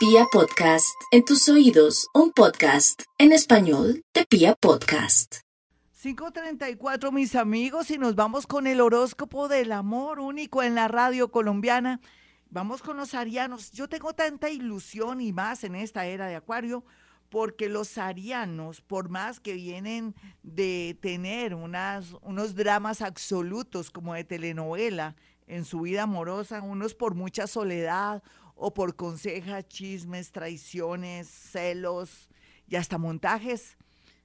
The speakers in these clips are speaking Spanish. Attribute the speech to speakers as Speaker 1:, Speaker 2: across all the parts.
Speaker 1: Pia Podcast, en tus oídos, un podcast en español de Pia Podcast.
Speaker 2: 534 mis amigos y nos vamos con el horóscopo del amor único en la radio colombiana. Vamos con los arianos. Yo tengo tanta ilusión y más en esta era de Acuario porque los arianos, por más que vienen de tener unas, unos dramas absolutos como de telenovela en su vida amorosa, unos por mucha soledad, o por consejas, chismes, traiciones, celos y hasta montajes.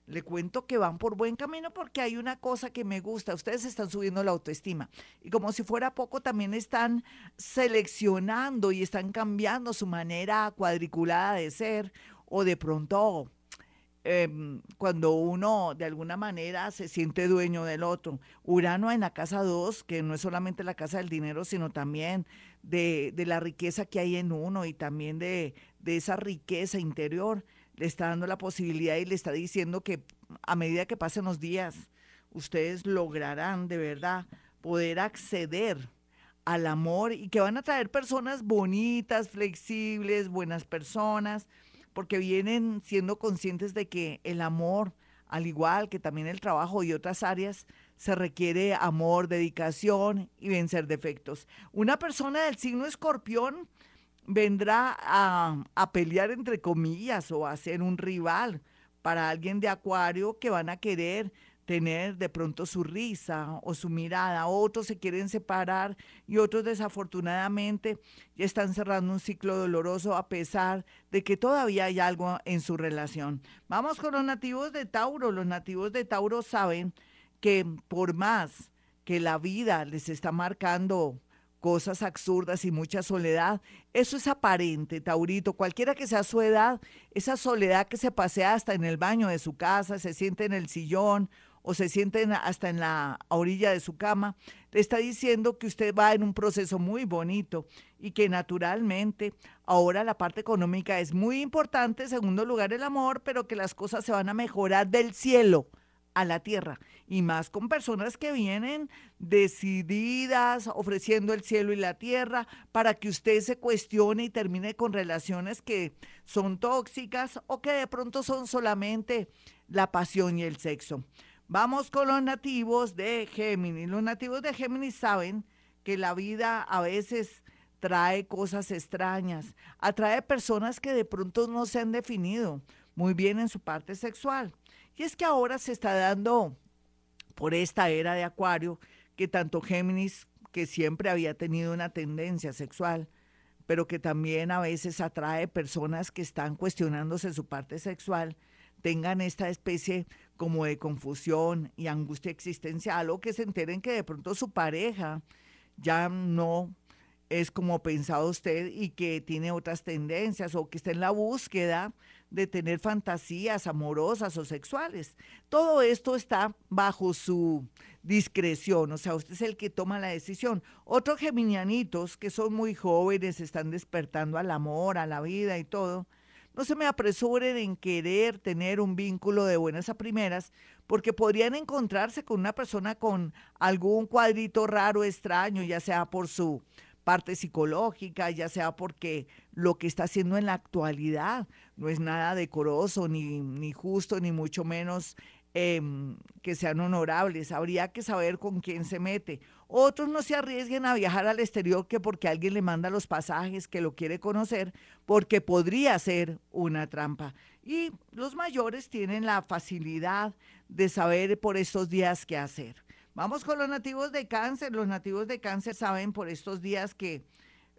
Speaker 2: Le cuento que van por buen camino porque hay una cosa que me gusta. Ustedes están subiendo la autoestima. Y como si fuera poco, también están seleccionando y están cambiando su manera cuadriculada de ser o de pronto Em, cuando uno de alguna manera se siente dueño del otro. Urano en la casa 2, que no es solamente la casa del dinero, sino también de, la riqueza que hay en uno y también de, de esa riqueza interior, le está dando la posibilidad y le está diciendo que a medida que pasen los días, ustedes lograrán de verdad poder acceder al amor y que van a traer personas bonitas, flexibles, buenas personas, porque vienen siendo conscientes de que el amor, al igual que también el trabajo y otras áreas, se requiere amor, dedicación y vencer defectos. Una persona del signo escorpión vendrá a, pelear entre comillas o a ser un rival para alguien de acuario que van a querer tener de pronto su risa o su mirada. Otros se quieren separar y otros desafortunadamente ya están cerrando un ciclo doloroso a pesar de que todavía hay algo en su relación. Vamos con los nativos de Tauro. Los nativos de Tauro saben que por más que la vida les está marcando cosas absurdas y mucha soledad. Eso es aparente, Taurito. Cualquiera que sea su edad, esa soledad que se pasea hasta en el baño de su casa, se siente en el sillón o se sienten hasta en la orilla de su cama, le está diciendo que usted va en un proceso muy bonito y que naturalmente ahora la parte económica es muy importante, en segundo lugar el amor, pero que las cosas se van a mejorar del cielo a la tierra y más con personas que vienen decididas, ofreciendo el cielo y la tierra para que usted se cuestione y termine con relaciones que son tóxicas o que de pronto son solamente la pasión y el sexo. Vamos con los nativos de Géminis. Los nativos de Géminis saben que la vida a veces trae cosas extrañas, atrae personas que de pronto no se han definido muy bien en su parte sexual. Y es que ahora se está dando por esta era de Acuario que tanto Géminis, que siempre había tenido una tendencia sexual, pero que también a veces atrae personas que están cuestionándose su parte sexual, tengan esta especie como de confusión y angustia existencial o que se enteren que de pronto su pareja ya no es como pensaba usted y que tiene otras tendencias o que está en la búsqueda de tener fantasías amorosas o sexuales. Todo esto está bajo su discreción, o sea, usted es el que toma la decisión. Otros geminianitos que son muy jóvenes, están despertando al amor, a la vida y todo, no se me apresuren en querer tener un vínculo de buenas a primeras, porque podrían encontrarse con una persona con algún cuadrito raro, extraño, ya sea por su parte psicológica, ya sea porque lo que está haciendo en la actualidad no es nada decoroso, ni, ni justo, ni mucho menos Em, que sean honorables. Habría que saber con quién se mete. Otros no se arriesguen a viajar al exterior que porque alguien le manda los pasajes, que lo quiere conocer, porque podría ser una trampa. Y los mayores tienen la facilidad de saber por estos días qué hacer. Vamos con los nativos de cáncer. Los nativos de cáncer saben por estos días que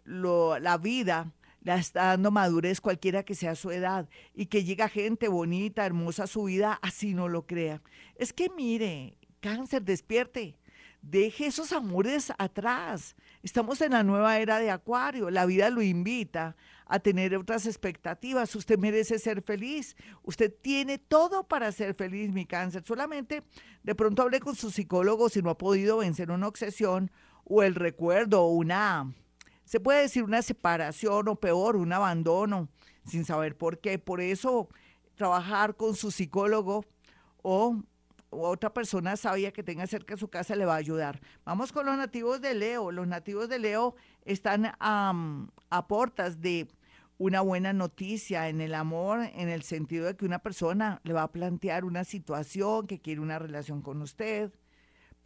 Speaker 2: lo, la vida la está dando madurez cualquiera que sea su edad y que llega gente bonita, hermosa a su vida, así no lo crea. Es que mire, cáncer, despierte. Deje esos amores atrás. Estamos en la nueva era de Acuario. La vida lo invita a tener otras expectativas. Usted merece ser feliz. Usted tiene todo para ser feliz, mi cáncer. Solamente de pronto hable con su psicólogo si no ha podido vencer una obsesión o el recuerdo o una se puede decir una separación o peor, un abandono, sin saber por qué. Por eso trabajar con su psicólogo o, otra persona sabia que tenga cerca de su casa le va a ayudar. Vamos con los nativos de Leo. Los nativos de Leo están a portas de una buena noticia en el amor, en el sentido de que una persona le va a plantear una situación, que quiere una relación con usted,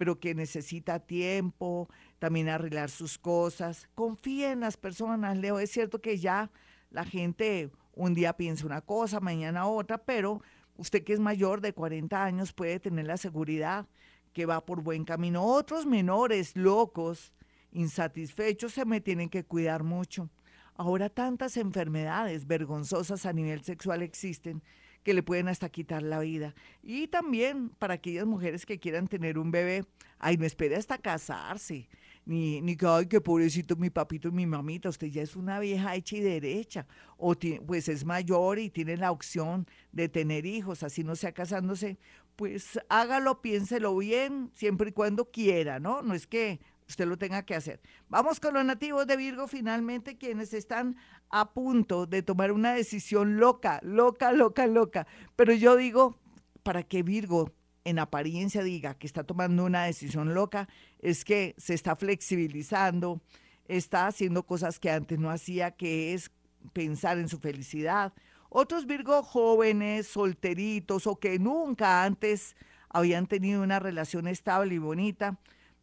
Speaker 2: pero que necesita tiempo, también arreglar sus cosas. Confía en las personas, Leo. Es cierto que ya la gente un día piensa una cosa, mañana otra, pero usted que es mayor de 40 años puede tener la seguridad que va por buen camino. Otros menores locos, insatisfechos, se me tienen que cuidar mucho Ahora tantas enfermedades vergonzosas a nivel sexual existen que le pueden hasta quitar la vida. Y también para aquellas mujeres que quieran tener un bebé, ay, no espere hasta casarse, ni, ni que, ay, qué pobrecito mi papito y mi mamita, usted ya es una vieja hecha y derecha, o pues es mayor y tiene la opción de tener hijos, así no sea casándose, pues hágalo, piénselo bien, siempre y cuando quiera, ¿no? No es que usted lo tenga que hacer. Vamos con los nativos de Virgo, finalmente, quienes están a punto de tomar una decisión loca, loca, loca, loca. Pero yo digo, para que Virgo en apariencia diga que está tomando una decisión loca, es que se está flexibilizando, está haciendo cosas que antes no hacía, que es pensar en su felicidad. Otros Virgo jóvenes, solteritos o que nunca antes habían tenido una relación estable y bonita,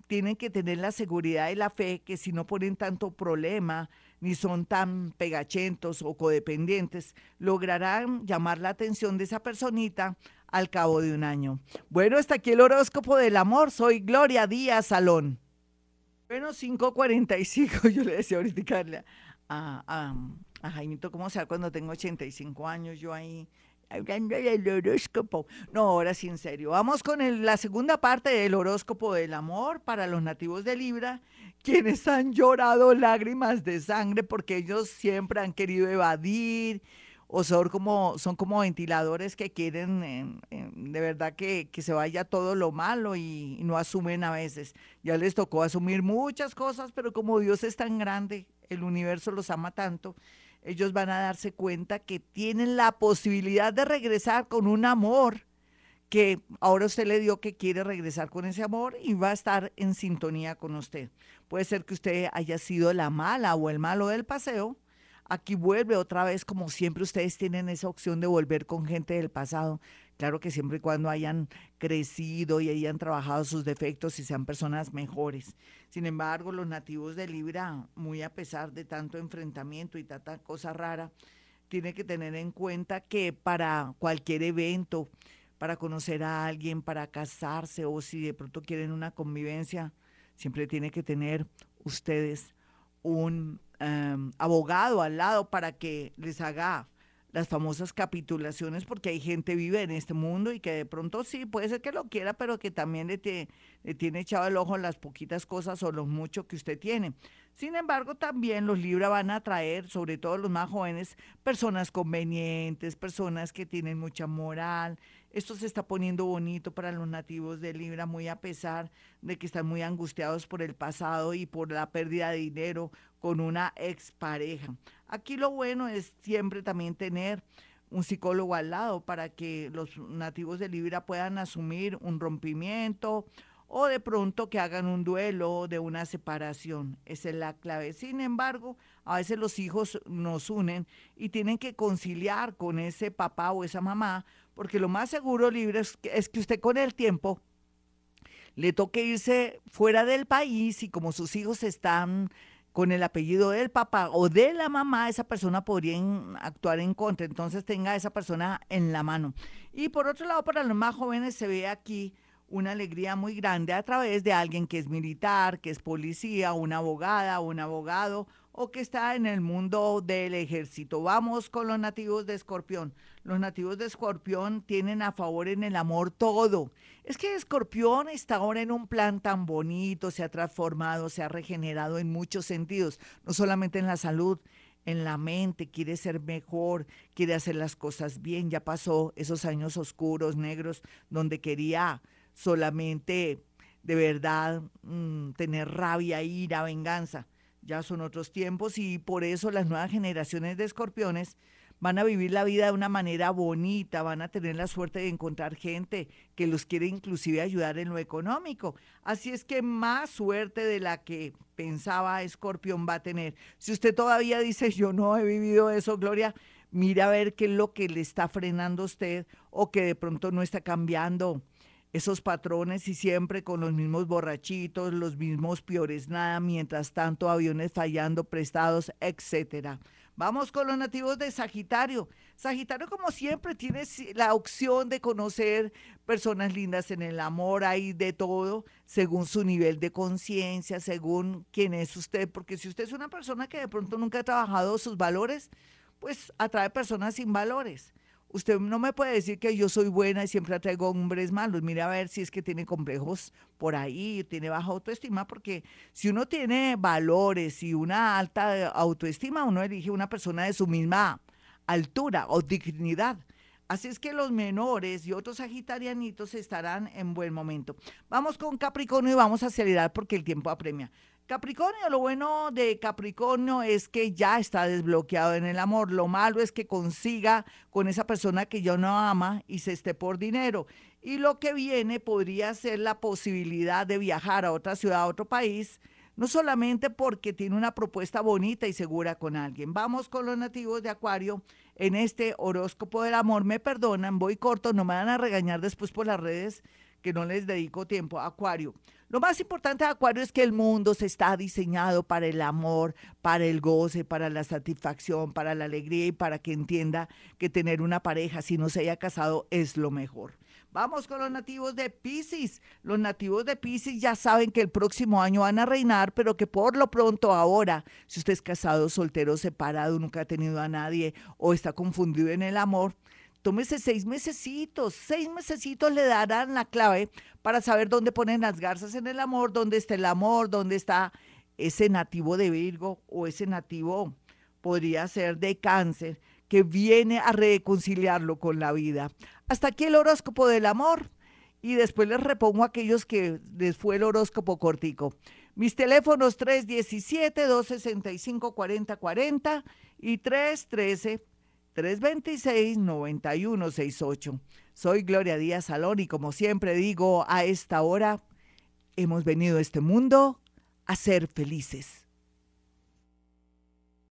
Speaker 2: tienen que tener la seguridad y la fe que si no ponen tanto problema ni son tan pegachentos o codependientes, lograrán llamar la atención de esa personita al cabo de un año. Bueno, hasta aquí el horóscopo del amor. Soy Gloria Díaz Salón. Bueno, 5.45, yo le decía ahorita a, a, a Jaimito, ¿cómo sea cuando tengo 85 años? Yo ahí hablando horóscopo. No, ahora sí, en serio. Vamos con la segunda parte del horóscopo del amor para los nativos de Libra, quienes han llorado lágrimas de sangre porque ellos siempre han querido evadir o son como, son como ventiladores que quieren de verdad que, que, se vaya todo lo malo y no asumen a veces. Ya les tocó asumir muchas cosas, pero como Dios es tan grande, el universo los ama tanto ellos van a darse cuenta que tienen la posibilidad de regresar con un amor que ahora usted le dio que quiere regresar con ese amor y va a estar en sintonía con usted. Puede ser que usted haya sido la mala o el malo del paseo, aquí vuelve otra vez, como siempre ustedes tienen esa opción de volver con gente del pasado. Claro que siempre y cuando hayan crecido y hayan trabajado sus defectos y sean personas mejores. Sin embargo, los nativos de Libra, muy a pesar de tanto enfrentamiento y tanta cosa rara, tienen que tener en cuenta que para cualquier evento, para conocer a alguien, para casarse o si de pronto quieren una convivencia, siempre tiene que tener ustedes un Em, abogado al lado para que les haga las famosas capitulaciones, porque hay gente vive en este mundo y que de pronto sí, puede ser que lo quiera, pero que también le, le tiene echado el ojo las poquitas cosas o lo mucho que usted tiene. Sin embargo, también los Libra van a traer, sobre todo los más jóvenes, personas convenientes, personas que tienen mucha moral, esto se está poniendo bonito para los nativos de Libra, muy a pesar de que están muy angustiados por el pasado y por la pérdida de dinero con una expareja. Aquí lo bueno es siempre también tener un psicólogo al lado para que los nativos de Libra puedan asumir un rompimiento o de pronto que hagan un duelo de una separación. Esa es la clave. Sin embargo, a veces los hijos nos unen y tienen que conciliar con ese papá o esa mamá porque lo más seguro, Libre, es que, usted con el tiempo le toque irse fuera del país y como sus hijos están con el apellido del papá o de la mamá, esa persona podría actuar en contra. Entonces tenga a esa persona en la mano. Y por otro lado, para los más jóvenes se ve aquí una alegría muy grande a través de alguien que es militar, que es policía, una abogada, un abogado o que está en el mundo del ejército. Vamos con los nativos de Escorpión. Los nativos de Escorpión tienen a favor en el amor todo. Es que Escorpión está ahora en un plan tan bonito, se ha transformado, se ha regenerado en muchos sentidos, no solamente en la salud, en la mente, quiere ser mejor, quiere hacer las cosas bien. Ya pasó esos años oscuros, negros, donde quería solamente de verdad mm, tener rabia, ira, venganza ya son otros tiempos y por eso las nuevas generaciones de escorpiones van a vivir la vida de una manera bonita, van a tener la suerte de encontrar gente que los quiere inclusive ayudar en lo económico. Así es que más suerte de la que pensaba Escorpión va a tener. Si usted todavía dice, yo no he vivido eso, Gloria, mira a ver qué es lo que le está frenando a usted o que de pronto no está cambiando esos patrones y siempre con los mismos borrachitos, los mismos peores nada, mientras tanto aviones fallando prestados, etcétera. Vamos con los nativos de Sagitario. Sagitario, como siempre, tiene la opción de conocer personas lindas en el amor, hay de todo, según su nivel de conciencia, según quién es usted, porque si usted es una persona que de pronto nunca ha trabajado sus valores, pues atrae personas sin valores. Usted no me puede decir que yo soy buena y siempre atraigo hombres malos. Mire a ver si es que tiene complejos por ahí, tiene baja autoestima, porque si uno tiene valores y una alta autoestima, uno elige una persona de su misma altura o dignidad. Así es que los menores y otros sagitarianitos estarán en buen momento. Vamos con Capricornio y vamos a acelerar porque el tiempo apremia. Capricornio, lo bueno de Capricornio es que ya está desbloqueado en el amor. Lo malo es que consiga con esa persona que ya no ama y se esté por dinero. Y lo que viene podría ser la posibilidad de viajar a otra ciudad, a otro país, no solamente porque tiene una propuesta bonita y segura con alguien. Vamos con los nativos de Acuario en este horóscopo del amor. Me perdonan, voy corto, no me van a regañar después por las redes que no les dedico tiempo. Acuario. Lo más importante de Acuario es que el mundo se está diseñado para el amor, para el goce, para la satisfacción, para la alegría y para que entienda que tener una pareja, si no se haya casado, es lo mejor. Vamos con los nativos de Pisces. Los nativos de Pisces ya saben que el próximo año van a reinar, pero que por lo pronto ahora, si usted es casado, soltero, separado, nunca ha tenido a nadie o está confundido en el amor, tómese seis mesecitos, seis mesecitos le darán la clave para saber dónde ponen las garzas en el amor, dónde está el amor, dónde está ese nativo de Virgo o ese nativo podría ser de cáncer que viene a reconciliarlo con la vida. Hasta aquí el horóscopo del amor y después les repongo a aquellos que les fue el horóscopo cortico. Mis teléfonos 317-265-4040 y 313 326-9168. Soy Gloria Díaz Salón y como siempre digo, a esta hora hemos venido a este mundo a ser felices.